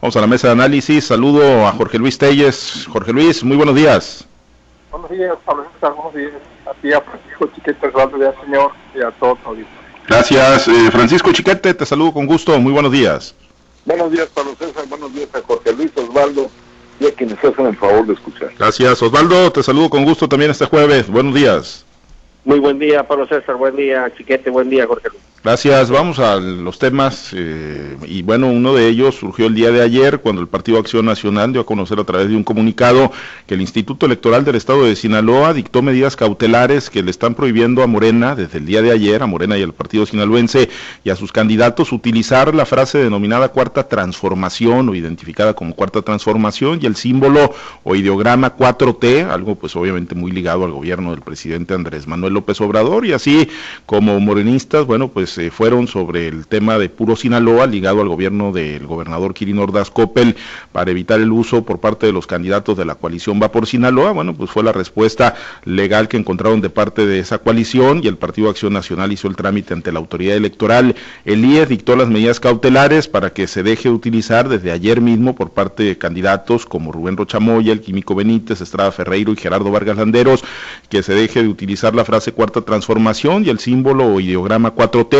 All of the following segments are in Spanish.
Vamos a la mesa de análisis. Saludo a Jorge Luis Telles. Jorge Luis, muy buenos días. Buenos días, Pablo César. Buenos días a ti, a Francisco Chiquete, Osvaldo de Señor y a todos Gracias, eh, Francisco Chiquete. Te saludo con gusto. Muy buenos días. Buenos días, Pablo César. Buenos días a Jorge Luis Osvaldo y a quienes hacen el favor de escuchar. Gracias, Osvaldo. Te saludo con gusto también este jueves. Buenos días. Muy buen día, Pablo César. Buen día, Chiquete. Buen día, Jorge Luis. Gracias. Vamos a los temas. Eh, y bueno, uno de ellos surgió el día de ayer cuando el Partido Acción Nacional dio a conocer a través de un comunicado que el Instituto Electoral del Estado de Sinaloa dictó medidas cautelares que le están prohibiendo a Morena desde el día de ayer, a Morena y al Partido Sinaloense y a sus candidatos utilizar la frase denominada cuarta transformación o identificada como cuarta transformación y el símbolo o ideograma 4T, algo pues obviamente muy ligado al gobierno del presidente Andrés Manuel López Obrador y así como morenistas, bueno, pues pues fueron sobre el tema de puro Sinaloa, ligado al gobierno del gobernador Kirin Ordaz Coppel, para evitar el uso por parte de los candidatos de la coalición Va por Sinaloa. Bueno, pues fue la respuesta legal que encontraron de parte de esa coalición y el Partido Acción Nacional hizo el trámite ante la autoridad electoral. El IES dictó las medidas cautelares para que se deje de utilizar desde ayer mismo por parte de candidatos como Rubén Rochamoya, el Químico Benítez, Estrada Ferreiro y Gerardo Vargas Landeros, que se deje de utilizar la frase cuarta transformación y el símbolo o ideograma 4T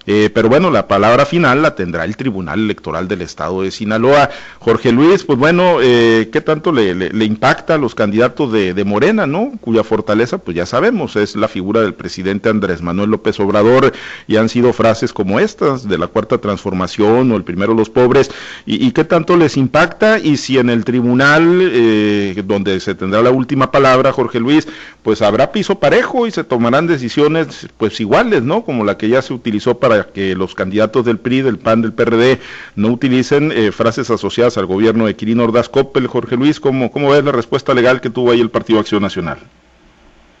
eh, pero bueno, la palabra final la tendrá el Tribunal Electoral del Estado de Sinaloa. Jorge Luis, pues bueno, eh, ¿qué tanto le, impacta a los candidatos de, Morena, no? Cuya fortaleza, pues ya sabemos, es la figura del presidente Andrés Manuel López Obrador y han sido frases como estas de la cuarta transformación o el primero los pobres. ¿Y, qué tanto les impacta? Y si en el tribunal, eh, donde se tendrá la última palabra, Jorge Luis, pues habrá piso parejo y se tomarán decisiones pues iguales, ¿no? Como la que ya se utilizó para que los candidatos del PRI, del PAN, del PRD no utilicen eh, frases asociadas al gobierno de Quirino Ordaz Coppel. Jorge Luis, ¿cómo, ¿cómo ves la respuesta legal que tuvo ahí el Partido Acción Nacional?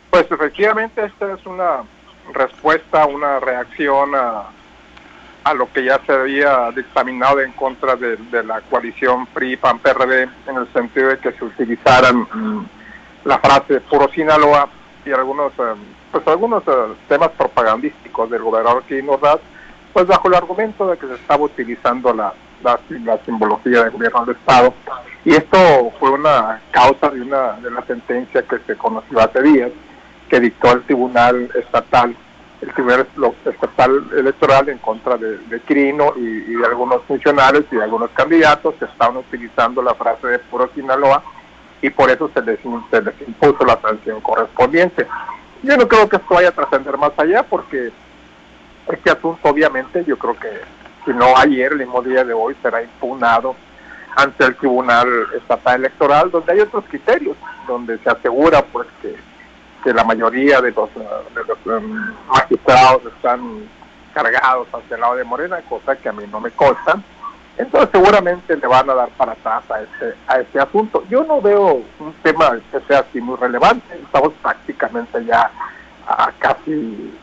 Pues efectivamente esta es una respuesta, una reacción a, a lo que ya se había dictaminado en contra de, la coalición PRI-PAN-PRD en el sentido de que se utilizaran mm, la frase puro Sinaloa y algunos eh, pues algunos eh, temas propagandísticos del gobernador que nos da, pues bajo el argumento de que se estaba utilizando la, la, simbología del gobierno del Estado. Y esto fue una causa de una de la sentencia que se conoció hace días, que dictó el Tribunal Estatal, el Tribunal Estatal Electoral en contra de, de y, de algunos funcionarios y de algunos candidatos que estaban utilizando la frase de puro Sinaloa y por eso se les, se les impuso la sanción correspondiente. Yo no creo que esto vaya a trascender más allá porque este asunto obviamente yo creo que si no ayer, el mismo día de hoy será impugnado ante el Tribunal Estatal Electoral donde hay otros criterios, donde se asegura pues que, la mayoría de los, de los um, magistrados están cargados hacia el lado de Morena, cosa que a mí no me consta entonces seguramente le van a dar para atrás a este, a este asunto. Yo no veo un tema que sea así muy relevante. Estamos prácticamente ya a casi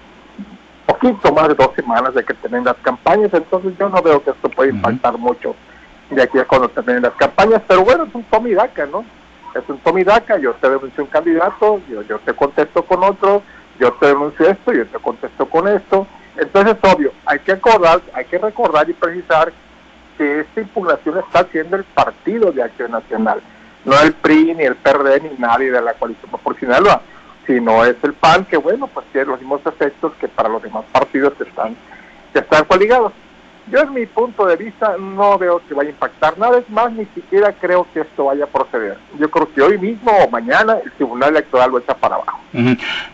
poquito más de dos semanas de que tienen las campañas, entonces yo no veo que esto pueda impactar mucho de aquí a cuando terminen las campañas, pero bueno, es un tomidaca, ¿no? Es un tomidaca, yo te denuncio un candidato, yo, yo te contesto con otro, yo te denuncio esto, yo te contesto con esto, entonces obvio, hay que acordar, hay que recordar y precisar que esta impugnación está haciendo el Partido de Acción Nacional, no el PRI, ni el PRD, ni nadie de la coalición proporcional, sino es el PAN que, bueno, pues tiene los mismos efectos que para los demás partidos que están, que están coligados. Yo en mi punto de vista no veo que vaya a impactar nada, es más, ni siquiera creo que esto vaya a proceder. Yo creo que hoy mismo o mañana el Tribunal Electoral lo echa para abajo.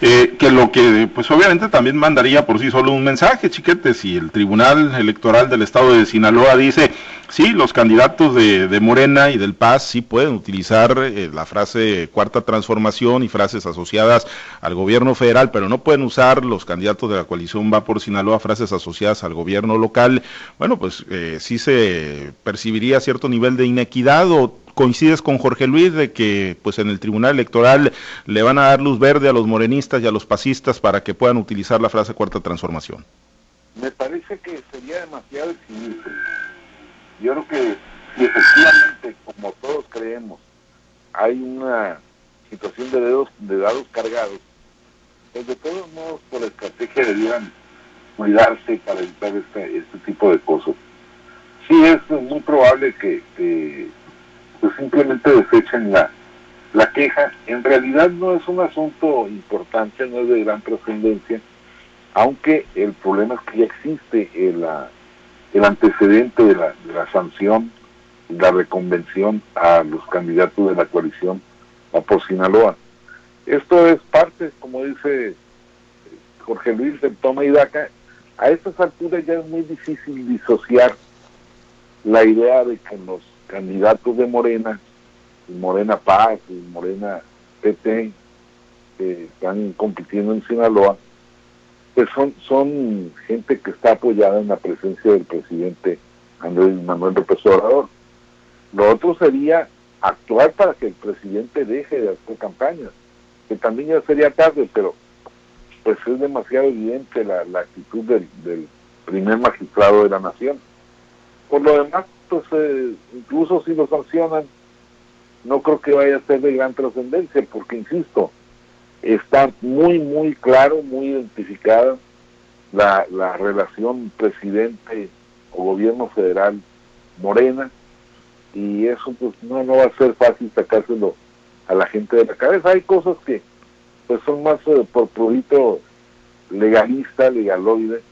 Eh, que lo que, pues obviamente también mandaría por sí solo un mensaje, chiquete, si el Tribunal Electoral del Estado de Sinaloa dice, sí, los candidatos de, Morena y del Paz sí pueden utilizar eh, la frase cuarta transformación y frases asociadas al gobierno federal, pero no pueden usar los candidatos de la coalición Va por Sinaloa frases asociadas al gobierno local bueno, pues eh, sí se percibiría cierto nivel de inequidad o coincides con Jorge Luis de que pues en el Tribunal Electoral le van a dar luz verde a los morenistas y a los pasistas para que puedan utilizar la frase cuarta transformación. Me parece que sería demasiado. Yo creo que si efectivamente, como todos creemos, hay una situación de dedos de dados cargados, pues de todos modos por la estrategia debieran cuidarse para evitar este, este tipo de cosas. sí es muy probable que, pues simplemente desechen la, la queja. En realidad no es un asunto importante, no es de gran trascendencia, aunque el problema es que ya existe el, el antecedente de la, sanción, la reconvención a los candidatos de la coalición a por Sinaloa. Esto es parte, como dice Jorge Luis, del toma y daca. A estas alturas ya es muy difícil disociar la idea de que los candidatos de Morena, Morena Paz y Morena PT, que están compitiendo en Sinaloa, pues son, son gente que está apoyada en la presencia del presidente Andrés Manuel López Obrador. Lo otro sería actuar para que el presidente deje de hacer campañas, que también ya sería tarde, pero pues es demasiado evidente la, actitud del, primer magistrado de la nación. Por lo demás, pues eh, incluso si lo sancionan, no creo que vaya a ser de gran trascendencia, porque insisto, está muy, muy claro, muy identificada la, la relación presidente o gobierno federal morena, y eso pues no, no va a ser fácil sacárselo a la gente de la cabeza. Hay cosas que pues son más eh, por purito legalista, legaloide,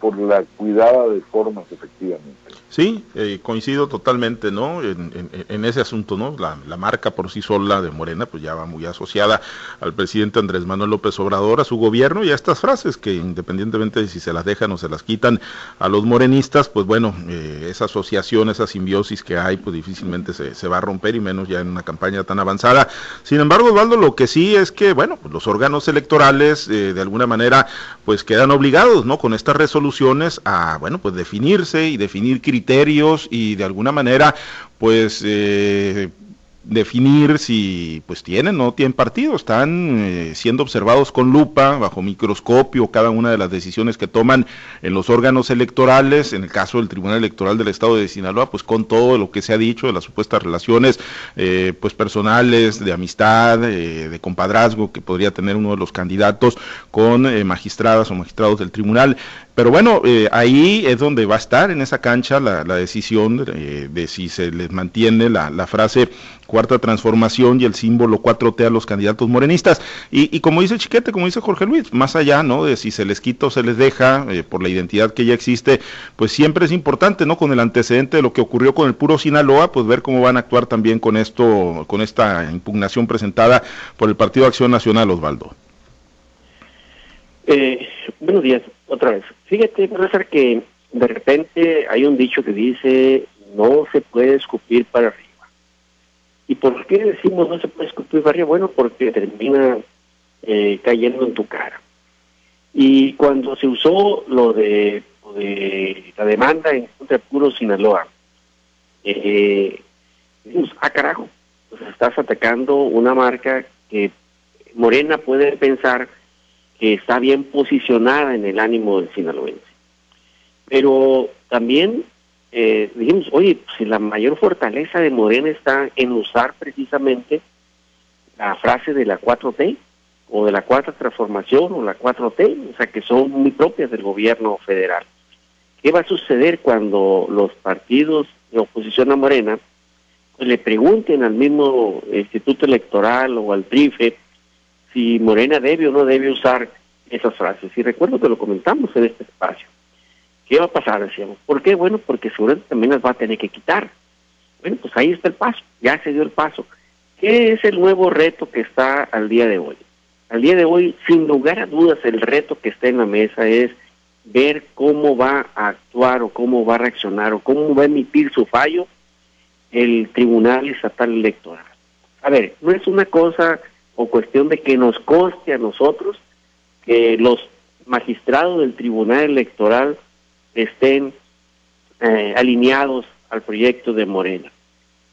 por la cuidada de formas efectivamente. Sí, eh, coincido totalmente, ¿no? En, ese asunto, ¿no? La, marca por sí sola de Morena, pues ya va muy asociada al presidente Andrés Manuel López Obrador, a su gobierno y a estas frases que independientemente de si se las dejan o se las quitan a los morenistas, pues bueno, eh, esa asociación, esa simbiosis que hay, pues difícilmente se, va a romper y menos ya en una campaña tan avanzada. Sin embargo, Osvaldo, lo que sí es que, bueno, pues los órganos electorales eh, de alguna manera, pues quedan obligados, ¿no? Con estas resoluciones a, bueno, pues definirse y definir criterios y de alguna manera pues eh, definir si pues tienen o no tienen partido, están eh, siendo observados con lupa, bajo microscopio, cada una de las decisiones que toman en los órganos electorales, en el caso del Tribunal Electoral del Estado de Sinaloa, pues con todo lo que se ha dicho de las supuestas relaciones eh, pues personales, de amistad, de compadrazgo que podría tener uno de los candidatos con magistradas o magistrados del tribunal. Pero bueno, eh, ahí es donde va a estar en esa cancha la, decisión eh, de si se les mantiene la, frase cuarta transformación y el símbolo 4T a los candidatos morenistas. Y, como dice Chiquete, como dice Jorge Luis, más allá ¿no? de si se les quita o se les deja eh, por la identidad que ya existe, pues siempre es importante, ¿no? Con el antecedente de lo que ocurrió con el puro Sinaloa, pues ver cómo van a actuar también con esto, con esta impugnación presentada por el Partido Acción Nacional, Osvaldo. Buenos días, otra vez. Fíjate, profesor, que de repente hay un dicho que dice, no se puede escupir para arriba. ¿Y por qué decimos no se puede escupir para arriba? Bueno, porque termina eh, cayendo en tu cara. Y cuando se usó lo de, la demanda en contra de Puro Sinaloa, eh, dijimos, ah, carajo, pues estás atacando una marca que Morena puede pensar que está bien posicionada en el ánimo del sinaloense. Pero también eh, dijimos, oye, si la mayor fortaleza de Morena está en usar precisamente la frase de la 4T, o de la cuarta transformación, o la 4T, o sea, que son muy propias del gobierno federal. ¿Qué va a suceder cuando los partidos de oposición a Morena pues, le pregunten al mismo Instituto Electoral o al TRIFE si Morena debe o no debe usar esas frases. Y recuerdo que lo comentamos en este espacio. ¿Qué va a pasar? Decíamos. ¿Por qué? Bueno, porque seguramente también las va a tener que quitar. Bueno, pues ahí está el paso, ya se dio el paso. ¿Qué es el nuevo reto que está al día de hoy? Al día de hoy, sin lugar a dudas, el reto que está en la mesa es ver cómo va a actuar o cómo va a reaccionar o cómo va a emitir su fallo el Tribunal Estatal Electoral. A ver, no es una cosa o cuestión de que nos conste a nosotros que los magistrados del Tribunal Electoral estén eh, alineados al proyecto de Morena.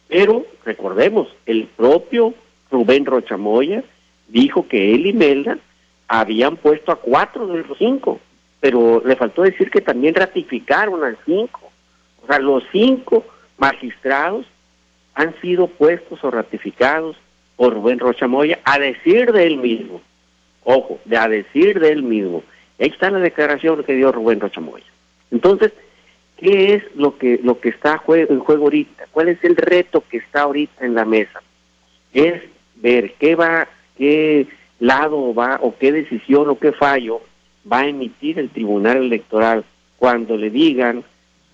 Pero recordemos, el propio Rubén Rochamoya dijo que él y Melda habían puesto a cuatro de los cinco, pero le faltó decir que también ratificaron al cinco. O sea, los cinco magistrados han sido puestos o ratificados por Rubén Rochamoya a decir de él mismo. Ojo, de a decir de él mismo. Ahí está la declaración que dio Rubén Rochamoya. Entonces, ¿Qué es lo que, lo que está en juego ahorita? ¿Cuál es el reto que está ahorita en la mesa? Es ver qué va, qué lado va o qué decisión o qué fallo va a emitir el Tribunal Electoral cuando le digan,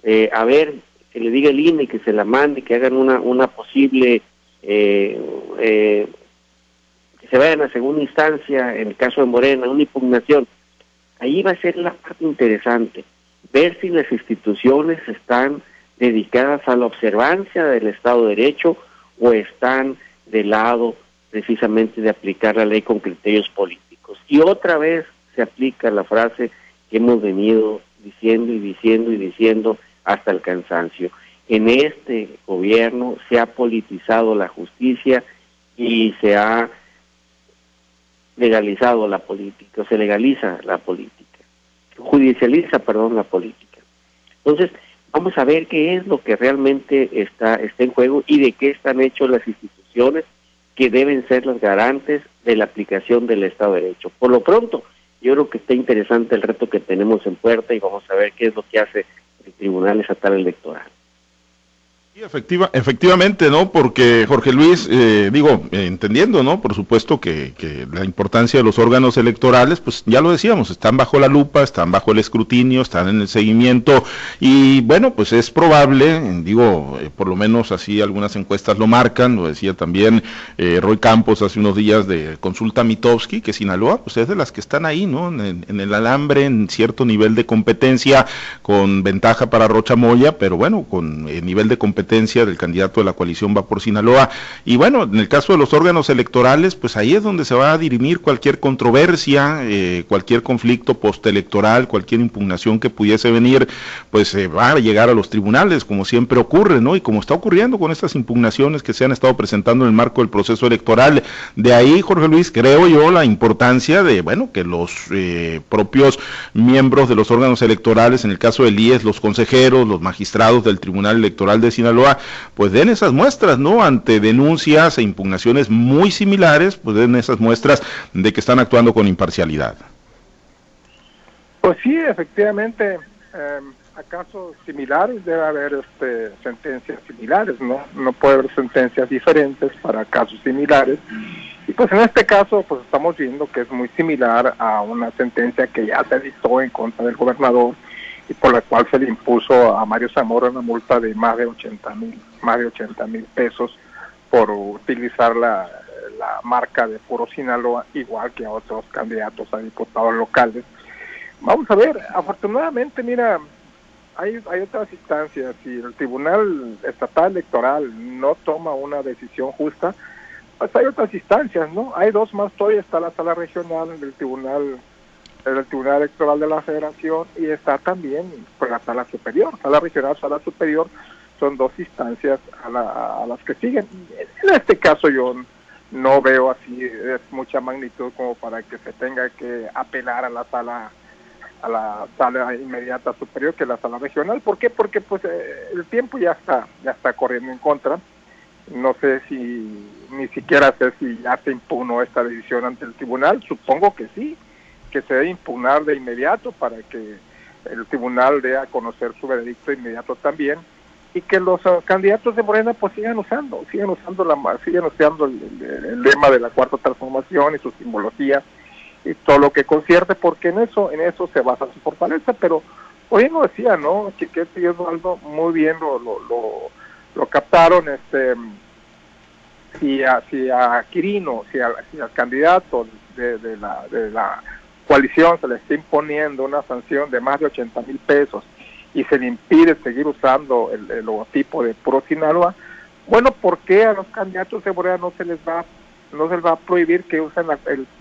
eh, a ver, que le diga el INE que se la mande, que hagan una, una posible, eh, eh, que se vayan a segunda instancia, en el caso de Morena, una impugnación. Ahí va a ser la parte interesante, ver si las instituciones están dedicadas a la observancia del Estado de Derecho o están del lado precisamente de aplicar la ley con criterios políticos. Y otra vez se aplica la frase que hemos venido diciendo y diciendo y diciendo hasta el cansancio. En este gobierno se ha politizado la justicia y se ha legalizado la política, se legaliza la política, judicializa, perdón, la política. Entonces, vamos a ver qué es lo que realmente está, está en juego y de qué están hechos las instituciones que deben ser las garantes de la aplicación del Estado de Derecho. Por lo pronto, yo creo que está interesante el reto que tenemos en puerta y vamos a ver qué es lo que hace el Tribunal Estatal Electoral efectiva, efectivamente, ¿no? Porque Jorge Luis, eh, digo, entendiendo, ¿no? Por supuesto que, que, la importancia de los órganos electorales, pues ya lo decíamos, están bajo la lupa, están bajo el escrutinio, están en el seguimiento y bueno, pues es probable, digo, eh, por lo menos así algunas encuestas lo marcan, lo decía también eh, Roy Campos hace unos días de Consulta Mitowski, que Sinaloa, pues es de las que están ahí, ¿no? En, el alambre, en cierto nivel de competencia, con ventaja para Rocha Moya, pero bueno, con nivel de competencia del candidato de la coalición va por Sinaloa. Y bueno, en el caso de los órganos electorales, pues ahí es donde se va a dirimir cualquier controversia, eh, cualquier conflicto postelectoral, cualquier impugnación que pudiese venir, pues se va a llegar a los tribunales, como siempre ocurre, ¿no? Y como está ocurriendo con estas impugnaciones que se han estado presentando en el marco del proceso electoral. De ahí, Jorge Luis, creo yo la importancia de, bueno, que los eh, propios miembros de los órganos electorales, en el caso del IES, los consejeros, los magistrados del Tribunal Electoral de Pues den esas muestras, ¿no? Ante denuncias e impugnaciones muy similares, pues den esas muestras de que están actuando con imparcialidad. Pues sí, efectivamente, eh, a casos similares debe haber este, sentencias similares, ¿no? No puede haber sentencias diferentes para casos similares. Y pues en este caso, pues estamos viendo que es muy similar a una sentencia que ya se dictó en contra del gobernador y por la cual se le impuso a Mario Zamora una multa de más de 80 mil, más de 80 mil pesos por utilizar la, marca de Puro Sinaloa, igual que a otros candidatos a diputados locales. Vamos a ver, afortunadamente, mira, hay, hay otras instancias. Si el Tribunal Estatal Electoral no toma una decisión justa, pues hay otras instancias, ¿no? Hay dos más todavía, está la sala regional del Tribunal el Tribunal Electoral de la Federación y está también pues, la sala superior, sala regional, sala superior, son dos instancias a, las que siguen. En este caso yo no veo así es mucha magnitud como para que se tenga que apelar a la sala a la sala inmediata superior que la sala regional. ¿Por qué? Porque pues eh, el tiempo ya está ya está corriendo en contra. No sé si ni siquiera sé si ya se impugnó esta decisión ante el tribunal. Supongo que sí que se debe impugnar de inmediato para que el tribunal dé a conocer su veredicto inmediato también y que los uh, candidatos de Morena pues sigan usando, sigan usando la sigan usando el, lema de la cuarta transformación y su simbología y todo lo que concierte porque en eso en eso se basa su fortaleza, pero hoy no decía, ¿no? Chiquete y Osvaldo muy bien lo, lo, lo, captaron este si a, si a Quirino, si, si al candidato de, de, la, de la coalición se le está imponiendo una sanción de más de 80 mil pesos y se le impide seguir usando el, logotipo de Pro Sinaloa, bueno, ¿por qué a los candidatos de Morena no se les va no se les va a prohibir que usen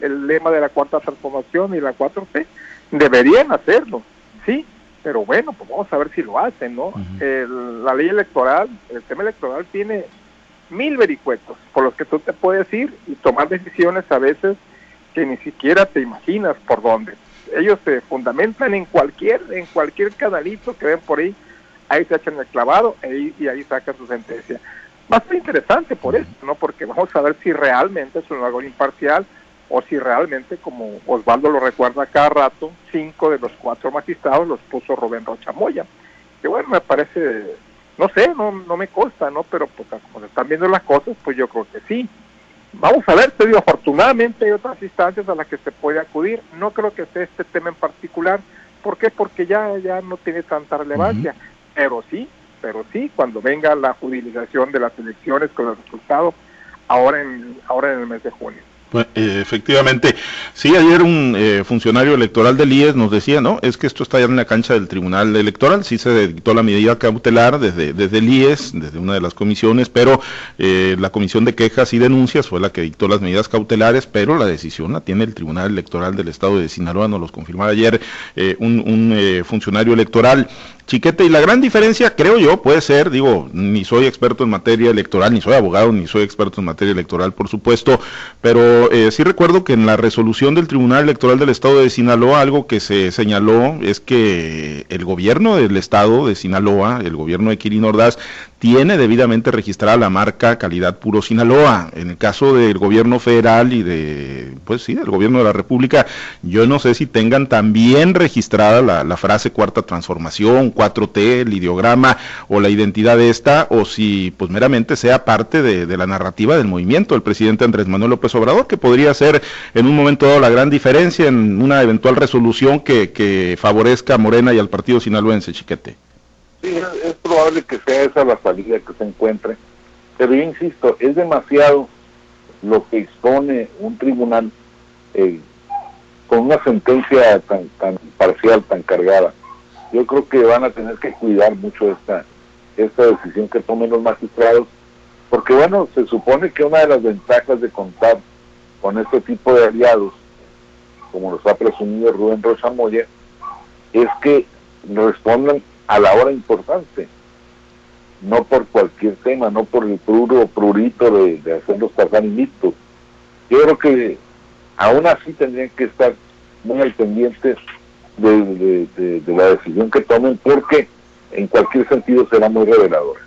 el, lema de la cuarta transformación y la 4C? Deberían hacerlo, sí, pero bueno, pues vamos a ver si lo hacen, ¿no? la ley electoral, el tema electoral tiene mil vericuetos por los que tú te puedes ir y tomar decisiones a veces que ni siquiera te imaginas por dónde. Ellos se fundamentan en cualquier, en cualquier canalito que ven por ahí, ahí se echan el clavado e y ahí sacan su sentencia. Va a ser interesante por eso, ¿no? Porque vamos a ver si realmente es un algo imparcial o si realmente, como Osvaldo lo recuerda cada rato, cinco de los cuatro magistrados los puso Rubén Rocha Moya. que bueno, me parece, no sé, no, no me consta, ¿no? Pero pues como están viendo las cosas, pues yo creo que sí. Vamos a ver, te digo, afortunadamente hay otras instancias a las que se puede acudir. No creo que sea este tema en particular. ¿Por qué? Porque ya, ya no tiene tanta relevancia. Pero sí, pero sí, cuando venga la judicialización de las elecciones con el resultado, ahora en, ahora en el mes de junio. Eh, efectivamente, sí, ayer un eh, funcionario electoral del IES nos decía, no, es que esto está ya en la cancha del Tribunal Electoral, sí se dictó la medida cautelar desde, desde el IES, desde una de las comisiones, pero eh, la Comisión de Quejas y Denuncias fue la que dictó las medidas cautelares, pero la decisión la tiene el Tribunal Electoral del Estado de Sinaloa, nos lo confirmaba ayer un, un funcionario electoral. Chiquete, y la gran diferencia, creo yo, puede ser, digo, ni soy experto en materia electoral, ni soy abogado, ni soy experto en materia electoral, por supuesto, pero eh, sí recuerdo que en la resolución del Tribunal Electoral del Estado de Sinaloa, algo que se señaló es que el gobierno del Estado de Sinaloa, el gobierno de Kirin Ordaz, tiene debidamente registrada la marca calidad puro Sinaloa. En el caso del gobierno federal y de, pues sí, del gobierno de la República, yo no sé si tengan también registrada la, frase cuarta transformación, 4T, el ideograma o la identidad de esta, o si pues meramente sea parte de, la narrativa del movimiento del presidente Andrés Manuel López Obrador, que podría ser en un momento dado la gran diferencia en una eventual resolución que, que favorezca a Morena y al partido sinaloense, chiquete. Sí, es, probable que sea esa la salida que se encuentre, pero yo insisto, es demasiado lo que expone un tribunal eh, con una sentencia tan, tan parcial, tan cargada. Yo creo que van a tener que cuidar mucho esta, esta decisión que tomen los magistrados, porque bueno, se supone que una de las ventajas de contar con este tipo de aliados, como los ha presumido Rubén Rocha Moya, es que respondan a la hora importante, no por cualquier tema, no por el pruro prurito de, de hacerlos pasar invictos. Yo creo que aún así tendrían que estar muy al pendiente de, de la decisión que tomen porque en cualquier sentido será muy reveladora.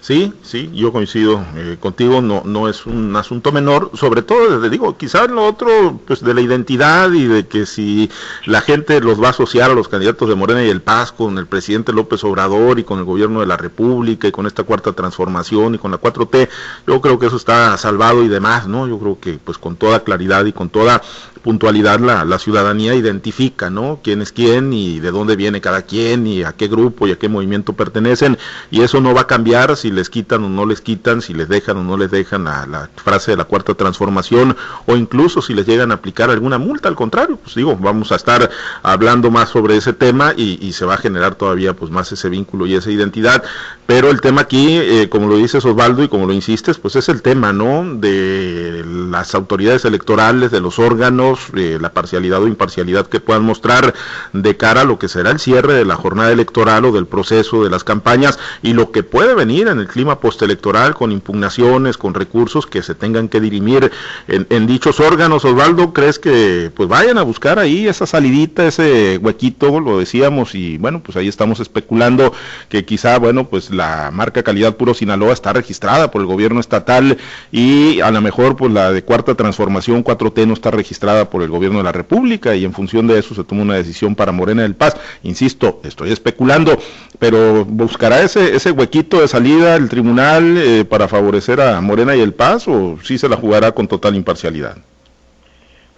Sí, sí, yo coincido eh, contigo, no, no es un asunto menor, sobre todo, desde digo, quizás lo otro, pues de la identidad y de que si la gente los va a asociar a los candidatos de Morena y el Paz con el presidente López Obrador y con el gobierno de la República y con esta cuarta transformación y con la 4T, yo creo que eso está salvado y demás, ¿no? Yo creo que pues con toda claridad y con toda puntualidad la, la ciudadanía identifica, ¿no? Quién es quién y de dónde viene cada quien y a qué grupo y a qué movimiento pertenecen y eso no va a cambiar si les quitan o no les quitan, si les dejan o no les dejan a la frase de la cuarta transformación o incluso si les llegan a aplicar alguna multa, al contrario, pues digo, vamos a estar hablando más sobre ese tema y, se va a generar todavía pues más ese vínculo y esa identidad, pero el tema aquí, eh, como lo dices Osvaldo y como lo insistes, pues es el tema, ¿no? De las autoridades electorales, de los órganos, eh, la parcialidad o imparcialidad que puedan mostrar de cara a lo que será el cierre de la jornada electoral o del proceso de las campañas y lo que puede venir en el clima postelectoral con impugnaciones, con recursos que se tengan que dirimir en, dichos órganos. Osvaldo, ¿crees que pues vayan a buscar ahí esa salidita, ese huequito, lo decíamos, y bueno, pues ahí estamos especulando que quizá, bueno, pues la marca calidad puro Sinaloa está registrada por el gobierno estatal y a lo mejor pues la de cuarta transformación 4T no está registrada por el gobierno de la República y en función de eso se toma una decisión para Morena del Paz. Insisto, estoy especulando, pero ¿buscará ese, ese huequito de salida el tribunal eh, para favorecer a Morena y el Paz o sí se la jugará con total imparcialidad?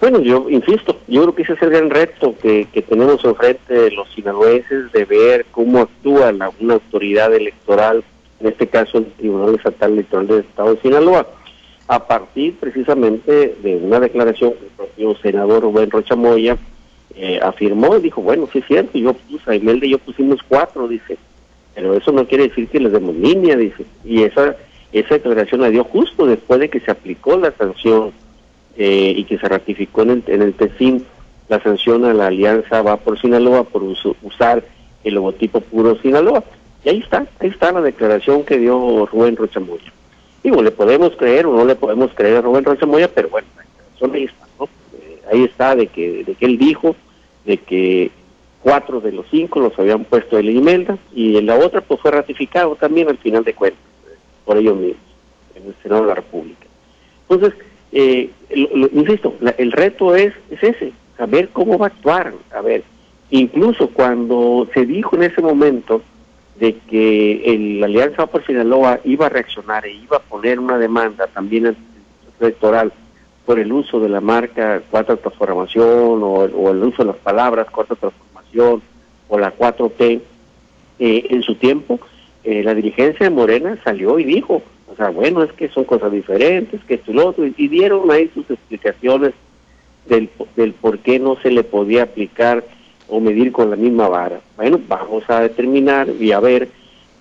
Bueno, yo insisto, yo creo que ese es el gran reto que, tenemos enfrente los sinaloenses de ver cómo actúa la, una autoridad electoral, en este caso el Tribunal Estatal Electoral del Estado de Sinaloa a partir precisamente de una declaración que el propio senador Rubén Rocha Moya eh, afirmó y dijo, bueno, sí es cierto, yo puse, a Imelda y yo pusimos cuatro, dice, pero eso no quiere decir que les demos línea, dice, y esa, esa declaración la dio justo después de que se aplicó la sanción eh, y que se ratificó en el, en el la sanción a la alianza Va por Sinaloa por usar el logotipo puro Sinaloa. Y ahí está, ahí está la declaración que dio Rubén Rocha Moya. Digo, le podemos creer o no le podemos creer a Rubén Rocha pero bueno, son está, ¿no? Eh, ahí está de que, de que él dijo de que cuatro de los cinco los habían puesto en la y en la otra pues fue ratificado también al final de cuentas por ellos mismos en el Senado de la República. Entonces, eh, insisto, el reto es, es ese, saber cómo va a actuar, a ver, Incluso cuando se dijo en ese momento de que el, la Alianza por Sinaloa iba a reaccionar e iba a poner una demanda también electoral por el uso de la marca cuarta transformación o, el uso de las palabras cuarta transformación o la 4T, eh, en su tiempo eh, la dirigencia de Morena salió y dijo, o sea, bueno, es que son cosas diferentes, que esto y lo otro, y, dieron ahí sus explicaciones del, del por qué no se le podía aplicar o medir con la misma vara. Bueno, vamos a determinar y a ver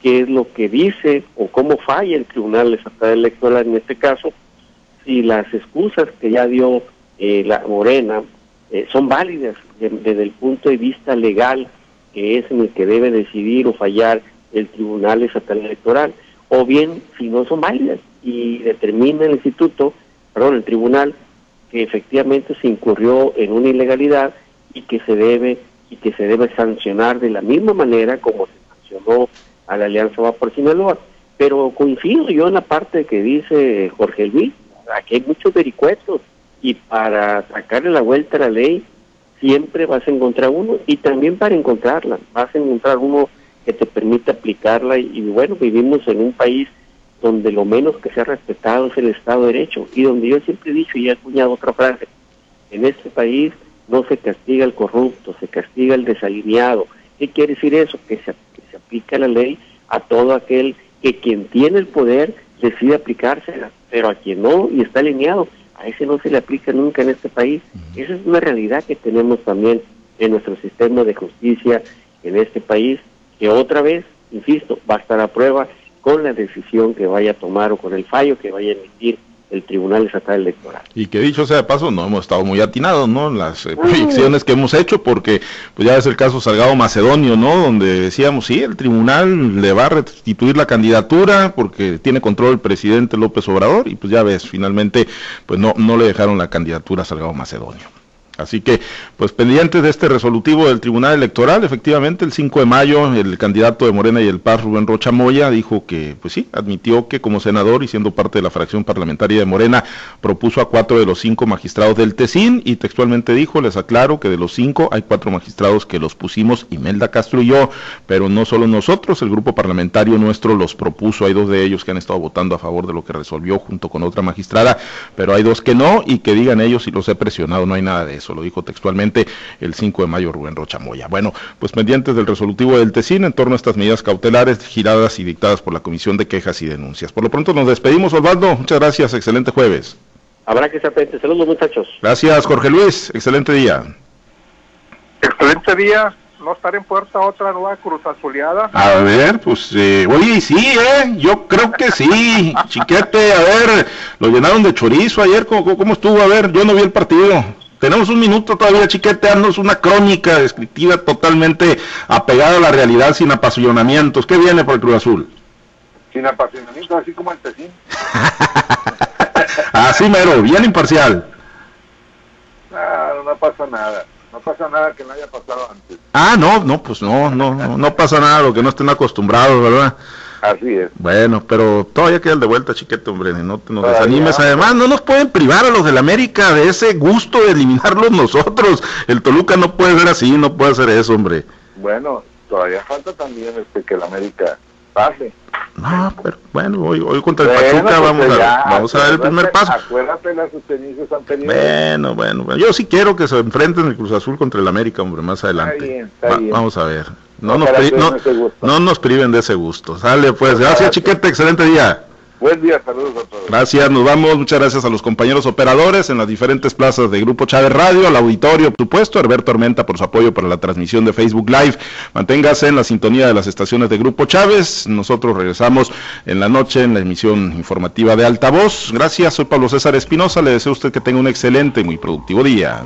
qué es lo que dice o cómo falla el Tribunal Estatal Electoral en este caso, si las excusas que ya dio eh, la Morena eh, son válidas desde el punto de vista legal, que es en el que debe decidir o fallar el Tribunal Estatal Electoral, o bien si no son válidas y determina el instituto, perdón, el tribunal, que efectivamente se incurrió en una ilegalidad y que se debe y que se debe sancionar de la misma manera como se sancionó a la Alianza Va por Sinaloa. Pero coincido yo en la parte que dice Jorge Luis, aquí hay muchos vericuetos y para sacarle la vuelta a la ley siempre vas a encontrar uno y también para encontrarla vas a encontrar uno que te permita aplicarla y, bueno, vivimos en un país donde lo menos que se ha respetado es el Estado de Derecho y donde yo siempre he dicho y he acuñado otra frase, en este país no se castiga el corrupto, se castiga el desalineado. ¿Qué quiere decir eso? Que se, que se aplica la ley a todo aquel que quien tiene el poder decide aplicársela, pero a quien no y está alineado, a ese no se le aplica nunca en este país. Esa es una realidad que tenemos también en nuestro sistema de justicia en este país, que otra vez, insisto, va a estar a prueba con la decisión que vaya a tomar o con el fallo que vaya a emitir el Tribunal Estatal Electoral. Y que dicho sea de paso, no hemos estado muy atinados, ¿no? Las eh, proyecciones que hemos hecho, porque pues ya es el caso Salgado Macedonio, ¿no? Donde decíamos, sí, el tribunal le va a restituir la candidatura porque tiene control el presidente López Obrador, y pues ya ves, finalmente, pues no, no le dejaron la candidatura a Salgado Macedonio. Así que, pues pendientes de este resolutivo del Tribunal Electoral, efectivamente, el 5 de mayo, el candidato de Morena y el PAS, Rubén Rocha Moya, dijo que, pues sí, admitió que como senador y siendo parte de la fracción parlamentaria de Morena, propuso a cuatro de los cinco magistrados del TECIN y textualmente dijo, les aclaro que de los cinco hay cuatro magistrados que los pusimos, Imelda Castro y yo, pero no solo nosotros, el grupo parlamentario nuestro los propuso, hay dos de ellos que han estado votando a favor de lo que resolvió junto con otra magistrada, pero hay dos que no y que digan ellos si los he presionado, no hay nada de eso eso lo dijo textualmente el 5 de mayo Rubén Rochamoya. Bueno, pues pendientes del resolutivo del TECIN en torno a estas medidas cautelares giradas y dictadas por la Comisión de Quejas y Denuncias. Por lo pronto nos despedimos, Osvaldo. Muchas gracias, excelente jueves. Habrá que estar pendientes. Saludos, muchachos. Gracias, Jorge Luis. Excelente día. Excelente día no estar en puerta otra nueva cruz azuleada. A ver, pues, eh, oye, sí, ¿eh? Yo creo que sí. Chiquete, a ver, lo llenaron de chorizo ayer, ¿cómo, cómo estuvo? A ver, yo no vi el partido. Tenemos un minuto todavía, chiquete, una crónica descriptiva totalmente apegada a la realidad sin apasionamientos. ¿Qué viene por el Cruz Azul? Sin apasionamientos, así como el Tecín. así mero, bien imparcial. No, no pasa nada. No pasa nada que no haya pasado antes. Ah, no, no, pues no, no, no, no pasa nada lo que no estén acostumbrados, ¿verdad? Así es. Bueno, pero todavía queda el de vuelta, chiquete, hombre, no te nos desanimes. Además, no nos pueden privar a los del América de ese gusto de eliminarlos nosotros. El Toluca no puede ser así, no puede hacer eso, hombre. Bueno, todavía falta también este que el América pase. No, pero bueno, hoy, hoy contra el Pachuca pues vamos, a, vamos a ver el primer paso. Acuérdate las experiencias anteriores. Bueno, bueno, bueno, yo sí quiero que se enfrenten el Cruz Azul contra el América, hombre, más adelante. Está bien, está bien. Vamos a ver. No nos, no, nos priven de ese gusto. Sale pues. Gracias, Chiquete. Excelente día. Buen día, saludos a todos. Gracias, nos vamos. Muchas gracias a los compañeros operadores en las diferentes plazas de Grupo Chávez Radio, al auditorio, por supuesto, Herbert Tormenta por su apoyo para la transmisión de Facebook Live. Manténgase en la sintonía de las estaciones de Grupo Chávez. Nosotros regresamos en la noche en la emisión informativa de Altavoz. Gracias, soy Pablo César Espinosa. Le deseo a usted que tenga un excelente y muy productivo día.